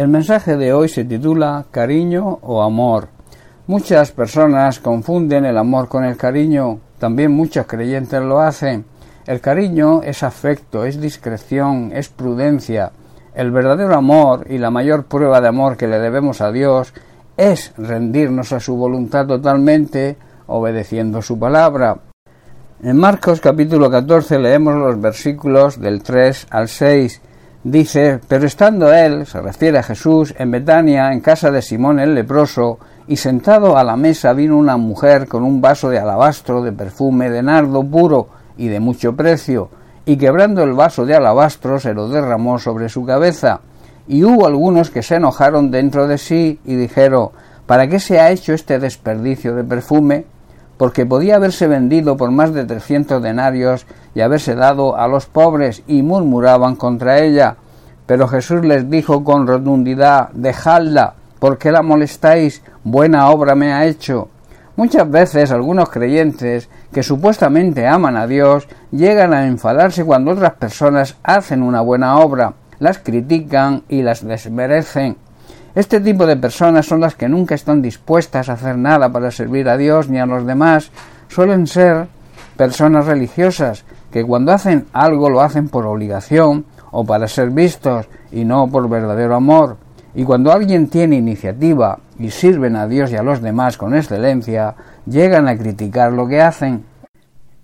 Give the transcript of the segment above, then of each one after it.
El mensaje de hoy se titula Cariño o amor. Muchas personas confunden el amor con el cariño, también muchos creyentes lo hacen. El cariño es afecto, es discreción, es prudencia. El verdadero amor y la mayor prueba de amor que le debemos a Dios es rendirnos a su voluntad totalmente, obedeciendo su palabra. En Marcos capítulo 14 leemos los versículos del 3 al 6 Dice, pero estando él, se refiere a Jesús, en Betania, en casa de Simón el leproso, y sentado a la mesa vino una mujer con un vaso de alabastro de perfume de nardo puro y de mucho precio, y quebrando el vaso de alabastro se lo derramó sobre su cabeza. Y hubo algunos que se enojaron dentro de sí y dijeron, ¿para qué se ha hecho este desperdicio de perfume? Porque podía haberse vendido por más de trescientos denarios y haberse dado a los pobres, y murmuraban contra ella. Pero Jesús les dijo con rotundidad, dejadla, ¿por qué la molestáis? Buena obra me ha hecho. Muchas veces algunos creyentes que supuestamente aman a Dios llegan a enfadarse cuando otras personas hacen una buena obra, las critican y las desmerecen. Este tipo de personas son las que nunca están dispuestas a hacer nada para servir a Dios ni a los demás. Suelen ser personas religiosas que cuando hacen algo lo hacen por obligación o para ser vistos y no por verdadero amor. Y cuando alguien tiene iniciativa y sirven a Dios y a los demás con excelencia, llegan a criticar lo que hacen.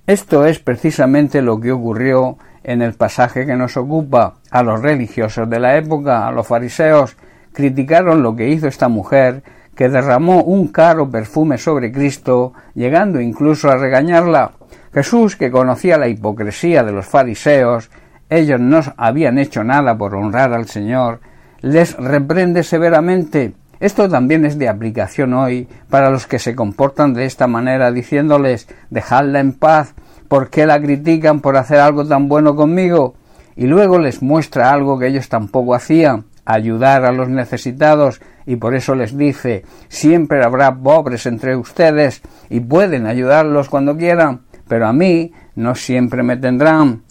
Esto es precisamente lo que ocurrió en el pasaje que nos ocupa. A los religiosos de la época, a los fariseos, criticaron lo que hizo esta mujer, que derramó un caro perfume sobre Cristo, llegando incluso a regañarla. Jesús, que conocía la hipocresía de los fariseos, ellos no habían hecho nada por honrar al Señor, les reprende severamente. Esto también es de aplicación hoy para los que se comportan de esta manera, diciéndoles dejadla en paz, ¿por qué la critican por hacer algo tan bueno conmigo? Y luego les muestra algo que ellos tampoco hacían, ayudar a los necesitados, y por eso les dice siempre habrá pobres entre ustedes y pueden ayudarlos cuando quieran pero a mí no siempre me tendrán.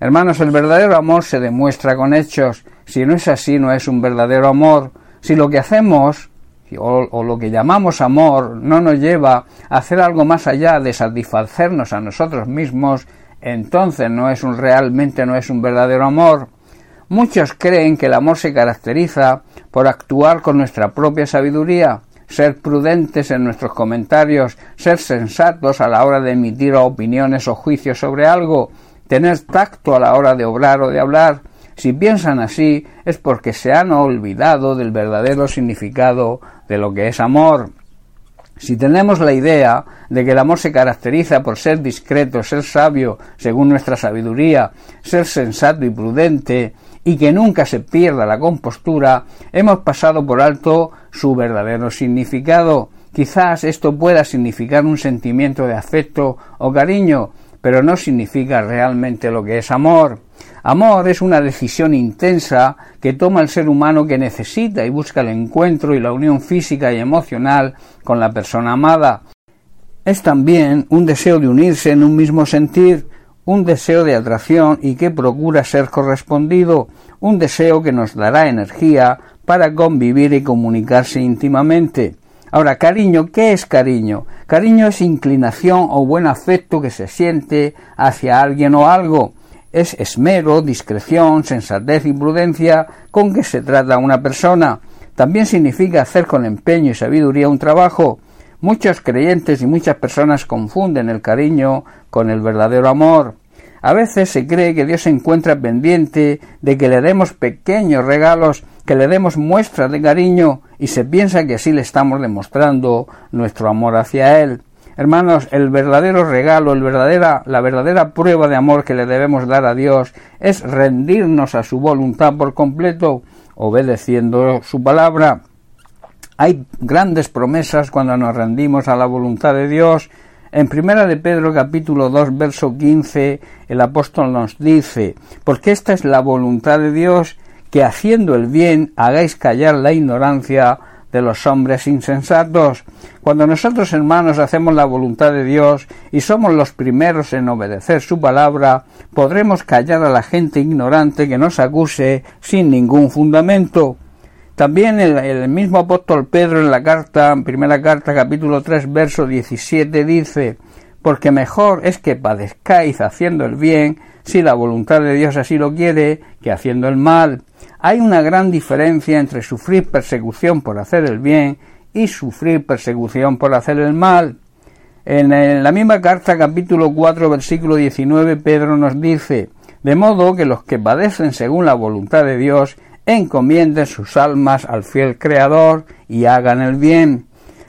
Hermanos, el verdadero amor se demuestra con hechos. Si no es así, no es un verdadero amor. Si lo que hacemos o, lo que llamamos amor no nos lleva a hacer algo más allá de satisfacernos a nosotros mismos, entonces no es un realmente no es un verdadero amor. Muchos creen que el amor se caracteriza por actuar con nuestra propia sabiduría, ser prudentes en nuestros comentarios, ser sensatos a la hora de emitir opiniones o juicios sobre algo, tener tacto a la hora de obrar o de hablar. Si piensan así es porque se han olvidado del verdadero significado de lo que es amor. Si tenemos la idea de que el amor se caracteriza por ser discreto, ser sabio, según nuestra sabiduría, ser sensato y prudente, y que nunca se pierda la compostura, hemos pasado por alto su verdadero significado. Quizás esto pueda significar un sentimiento de afecto o cariño, pero no significa realmente lo que es amor. Amor es una decisión intensa que toma el ser humano que necesita y busca el encuentro y la unión física y emocional con la persona amada. Es también un deseo de unirse en un mismo sentir, un deseo de atracción y que procura ser correspondido, un deseo que nos dará energía para convivir y comunicarse íntimamente. Ahora, cariño, ¿qué es cariño? Cariño es inclinación o buen afecto que se siente hacia alguien o algo. Es esmero, discreción, sensatez y prudencia con que se trata una persona. También significa hacer con empeño y sabiduría un trabajo. Muchos creyentes y muchas personas confunden el cariño con el verdadero amor. A veces se cree que Dios se encuentra pendiente de que le demos pequeños regalos, que le demos muestras de cariño y se piensa que así le estamos demostrando nuestro amor hacia Él. Hermanos, el verdadero regalo, el verdadera, la verdadera prueba de amor que le debemos dar a Dios es rendirnos a su voluntad por completo, obedeciendo su palabra. Hay grandes promesas cuando nos rendimos a la voluntad de Dios. En primera de Pedro capítulo 2 verso 15 el apóstol nos dice, porque esta es la voluntad de Dios, que haciendo el bien hagáis callar la ignorancia de los hombres insensatos. Cuando nosotros hermanos hacemos la voluntad de Dios y somos los primeros en obedecer su palabra, podremos callar a la gente ignorante que nos acuse sin ningún fundamento. También el, mismo apóstol Pedro en la carta, primera carta, capítulo 3, verso 17, dice, porque mejor es que padezcáis haciendo el bien, si la voluntad de Dios así lo quiere, que haciendo el mal. Hay una gran diferencia entre sufrir persecución por hacer el bien y sufrir persecución por hacer el mal. En la misma carta, capítulo 4, versículo 19, Pedro nos dice, de modo que los que padecen según la voluntad de Dios encomienden sus almas al fiel Creador y hagan el bien.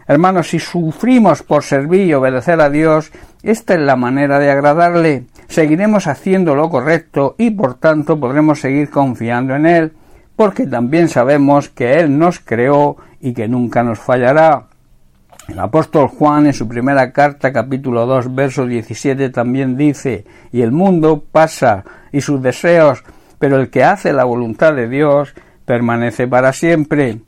Hermanos, si sufrimos por servir y obedecer a Dios, esta es la manera de agradarle. Seguiremos haciendo lo correcto y por tanto podremos seguir confiando en Él, porque también sabemos que Él nos creó y que nunca nos fallará. El apóstol Juan en su primera carta capítulo 2 verso 17 también dice, y el mundo pasa y sus deseos, pero el que hace la voluntad de Dios permanece para siempre.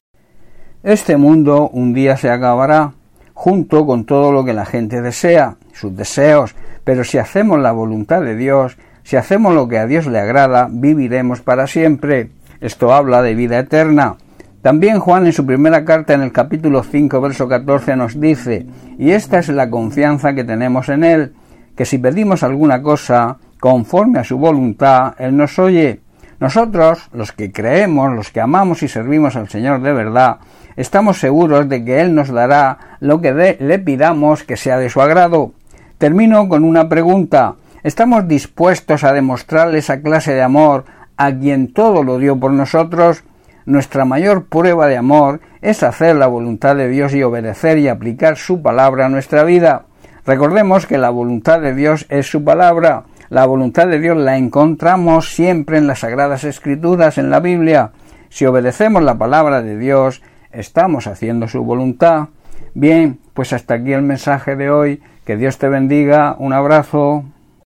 Este mundo un día se acabará, junto con todo lo que la gente desea, sus deseos, pero si hacemos la voluntad de Dios, si hacemos lo que a Dios le agrada, viviremos para siempre. Esto habla de vida eterna. También Juan en su primera carta en el capítulo 5 verso 14 nos dice, y esta es la confianza que tenemos en Él, que si pedimos alguna cosa conforme a su voluntad, Él nos oye. Nosotros, los que creemos, los que amamos y servimos al Señor de verdad, estamos seguros de que Él nos dará lo que le pidamos que sea de su agrado. Termino con una pregunta. ¿Estamos dispuestos a demostrarle esa clase de amor a quien todo lo dio por nosotros? nuestra mayor prueba de amor es hacer la voluntad de Dios y obedecer y aplicar su palabra a nuestra vida. Recordemos que la voluntad de Dios es su palabra. La voluntad de Dios la encontramos siempre en las Sagradas Escrituras, en la Biblia. Si obedecemos la palabra de Dios, estamos haciendo su voluntad. Bien, pues hasta aquí el mensaje de hoy. Que Dios te bendiga. Un abrazo.